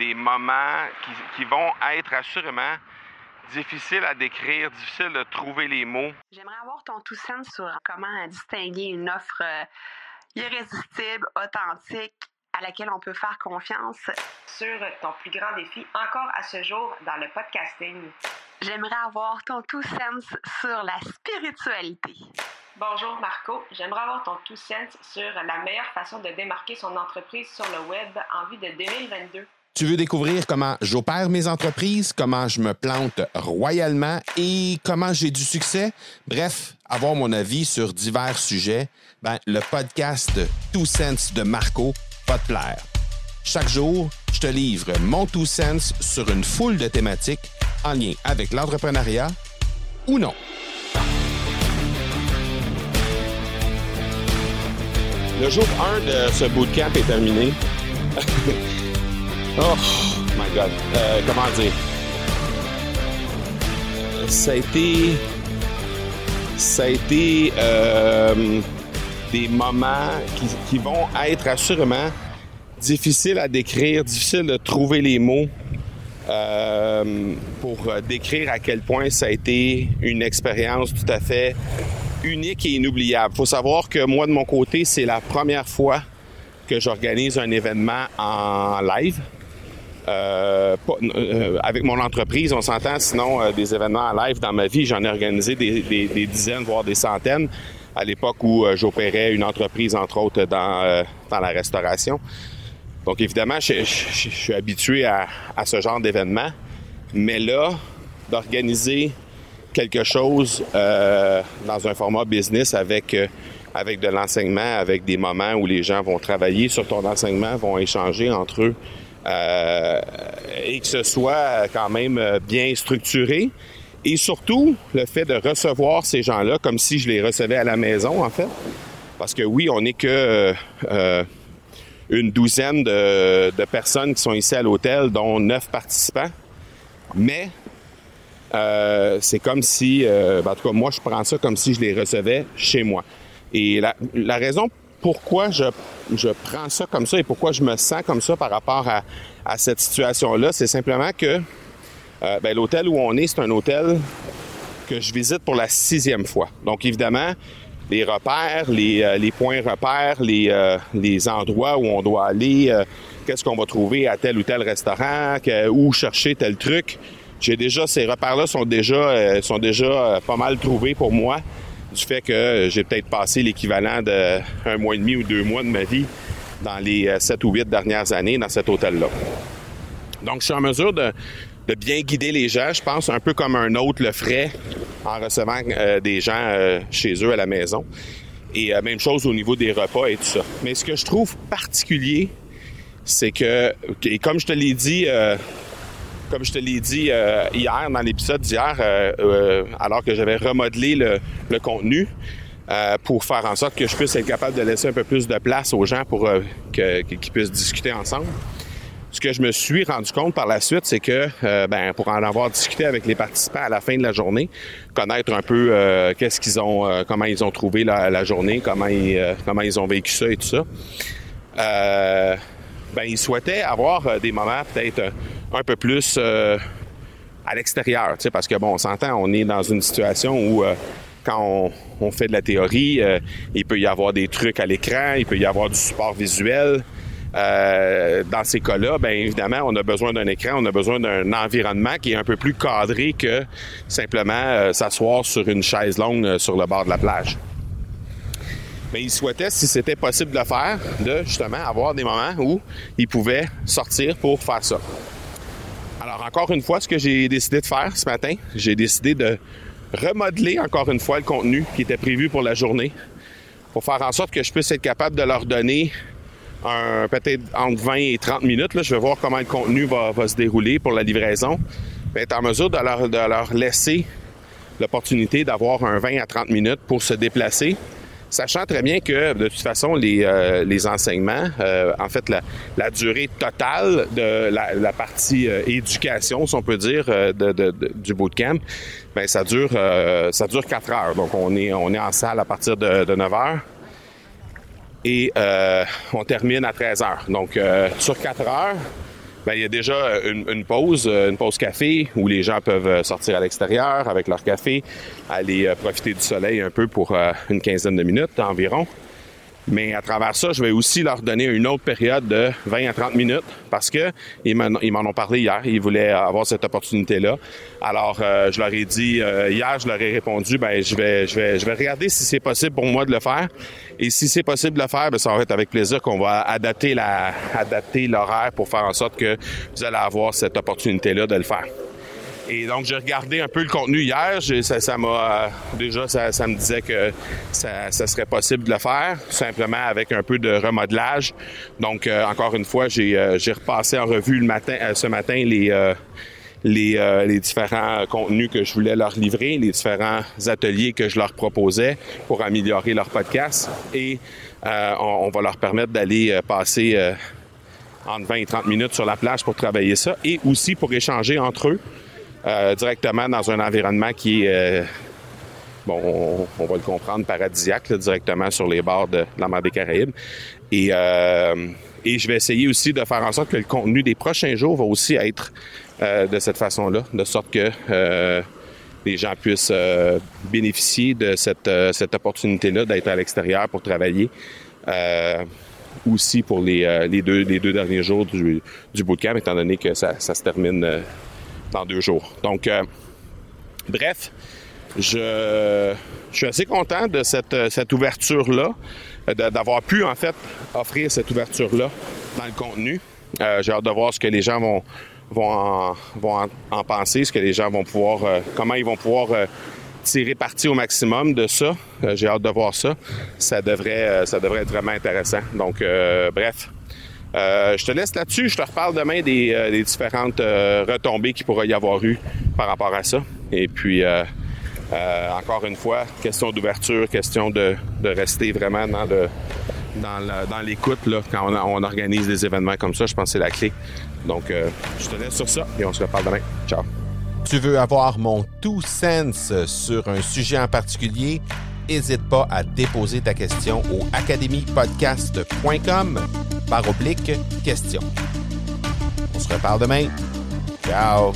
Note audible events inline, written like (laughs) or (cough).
des moments qui, qui vont être assurément difficiles à décrire, difficiles de trouver les mots. J'aimerais avoir ton tout sens sur comment distinguer une offre euh, irrésistible, authentique, à laquelle on peut faire confiance. Sur ton plus grand défi encore à ce jour dans le podcasting. J'aimerais avoir ton tout sens sur la spiritualité. Bonjour Marco, j'aimerais avoir ton tout sens sur la meilleure façon de démarquer son entreprise sur le web en vue de 2022. Tu veux découvrir comment j'opère mes entreprises, comment je me plante royalement et comment j'ai du succès? Bref, avoir mon avis sur divers sujets, ben, le podcast Two Sense de Marco va te plaire. Chaque jour, je te livre mon Two Sense sur une foule de thématiques en lien avec l'entrepreneuriat ou non. Le jour 1 de ce bootcamp est terminé. (laughs) oh my God. Euh, comment dire? Ça a été. Ça a été euh, des moments qui, vont être assurément difficiles à décrire, difficiles de trouver les mots euh, pour décrire à quel point ça a été une expérience tout à fait unique et inoubliable. faut savoir que moi, de mon côté, c'est la première fois que j'organise un événement en live. Euh, pas, euh, avec mon entreprise, on s'entend, sinon euh, des événements en live dans ma vie, j'en ai organisé des, dizaines, voire des centaines à l'époque où euh, j'opérais une entreprise, entre autres, dans, euh, la restauration. Donc évidemment, je, suis habitué à, à ce genre d'événement, mais là, d'organiser quelque chose euh, dans un format business euh, avec de l'enseignement, avec des moments où les gens vont travailler sur ton enseignement, vont échanger entre eux euh, et que ce soit quand même bien structuré. Et surtout, le fait de recevoir ces gens-là comme si je les recevais à la maison, en fait. Parce que oui, on n'est que euh, une douzaine de, personnes qui sont ici à l'hôtel, dont neuf participants. Mais euh, c'est comme si, euh, ben, en tout cas, moi, je prends ça comme si je les recevais chez moi. Et la, la raison pourquoi je, prends ça comme ça et pourquoi je me sens comme ça par rapport à, cette situation-là, c'est simplement que euh, ben, l'hôtel où on est, c'est un hôtel que je visite pour la sixième fois. Donc, évidemment, les repères, les, euh, points repères, les, euh, les endroits où on doit aller, qu'est-ce qu'on va trouver à tel ou tel restaurant, où chercher tel truc. J'ai déjà ces repères-là sont déjà sont déjà pas mal trouvés pour moi du fait que j'ai peut-être passé l'équivalent de un mois et demi ou deux mois de ma vie dans les euh, sept ou huit dernières années dans cet hôtel-là. Donc, je suis en mesure de, bien guider les gens, je pense, un peu comme un autre le ferait en recevant euh, des gens euh, chez eux à la maison. Et même chose au niveau des repas et tout ça. Mais ce que je trouve particulier, c'est que, et comme je te l'ai dit, comme je te l'ai dit euh, hier dans l'épisode d'hier, euh, euh, alors que j'avais remodelé le, contenu pour faire en sorte que je puisse être capable de laisser un peu plus de place aux gens pour qu'ils puissent discuter ensemble. Ce que je me suis rendu compte par la suite, c'est que, ben, pour en avoir discuté avec les participants à la fin de la journée, connaître un peu qu'est-ce qu'ils ont, comment ils ont trouvé la, journée, comment ils, ont vécu ça et tout ça. Ben, ils souhaitaient avoir des moments peut-être un peu plus euh, à l'extérieur, parce que bon, on s'entend, on est dans une situation où euh, quand on, fait de la théorie, euh, il peut y avoir des trucs à l'écran, il peut y avoir du support visuel. Dans ces cas-là, ben évidemment, on a besoin d'un écran, on a besoin d'un environnement qui est un peu plus cadré que simplement s'asseoir sur une chaise longue sur le bord de la plage. Mais ils souhaitaient, si c'était possible de le faire, de justement avoir des moments où ils pouvaient sortir pour faire ça. Encore une fois, ce que j'ai décidé de faire ce matin, j'ai décidé de remodeler encore une fois le contenu qui était prévu pour la journée pour faire en sorte que je puisse être capable de leur donner un peut-être entre 20 et 30 minutes. Là, je vais voir comment le contenu va, se dérouler pour la livraison. Être en mesure de leur laisser l'opportunité d'avoir un 20 à 30 minutes pour se déplacer, sachant très bien que de toute façon, les, euh, enseignements, euh, en fait, la, durée totale de la, partie euh, éducation, si on peut dire, de, de- du bootcamp, ben ça dure ça 4 heures. Donc on est en salle à partir de, de 9 heures et on termine à 13 heures. Donc sur 4 heures, ben, il y a déjà une, une, pause, une pause café où les gens peuvent sortir à l'extérieur avec leur café, aller profiter du soleil un peu pour une quinzaine de minutes environ. Mais à travers ça, je vais aussi leur donner une autre période de 20 à 30 minutes parce que ils m'en ont parlé hier. Ils voulaient avoir cette opportunité-là. Alors, euh, je leur ai dit euh, hier, je leur ai répondu, ben je vais, je vais, je vais regarder si c'est possible pour moi de le faire. Et si c'est possible de le faire, ben, ça va être avec plaisir qu'on va adapter la, adapter l'horaire pour faire en sorte que vous allez avoir cette opportunité-là de le faire. Et donc, j'ai regardé un peu le contenu hier. Ça, m'a euh, déjà, ça, me disait que ça, serait possible de le faire, simplement avec un peu de remodelage. Donc, euh, encore une fois, euh, j'ai repassé en revue matin, ce matin les différents contenus que je voulais leur livrer, les différents ateliers que je leur proposais pour améliorer leur podcast. Et on, va leur permettre d'aller passer entre 20 et 30 minutes sur la plage pour travailler ça et aussi pour échanger entre eux. Euh, directement dans un environnement qui est, euh, bon, on, va le comprendre, paradisiaque, directement sur les bords de, la mer des Caraïbes. Et, euh, et je vais essayer aussi de faire en sorte que le contenu des prochains jours va aussi être de cette façon-là, de sorte que les gens puissent bénéficier de cette, cette opportunité-là d'être à l'extérieur pour travailler. aussi pour les, les, deux, les deux derniers jours du, du bootcamp, étant donné que ça, ça se termine dans deux jours. Donc, euh, bref, je, suis assez content de cette, cette ouverture-là, d'avoir pu en fait offrir cette ouverture-là dans le contenu. Euh, j'ai hâte de voir ce que les gens vont, vont, en, vont en, penser, ce que les gens vont pouvoir, euh, comment ils vont pouvoir tirer parti au maximum de ça. j'ai hâte de voir ça. Ça ça devrait être vraiment intéressant. Donc, bref, euh, je te laisse là-dessus. Je te reparle demain des, euh, différentes euh, retombées qu'il pourrait y avoir eu par rapport à ça. Et puis, encore une fois, question d'ouverture, question de, rester vraiment dans l'écoute quand on, organise des événements comme ça. Je pense que c'est la clé. Donc, je te laisse sur ça et on se reparle demain. Ciao. Tu veux avoir mon tout sens sur un sujet en particulier? N'hésite pas à déposer ta question au academypodcast.com par oblique question. On se reparle demain. Ciao!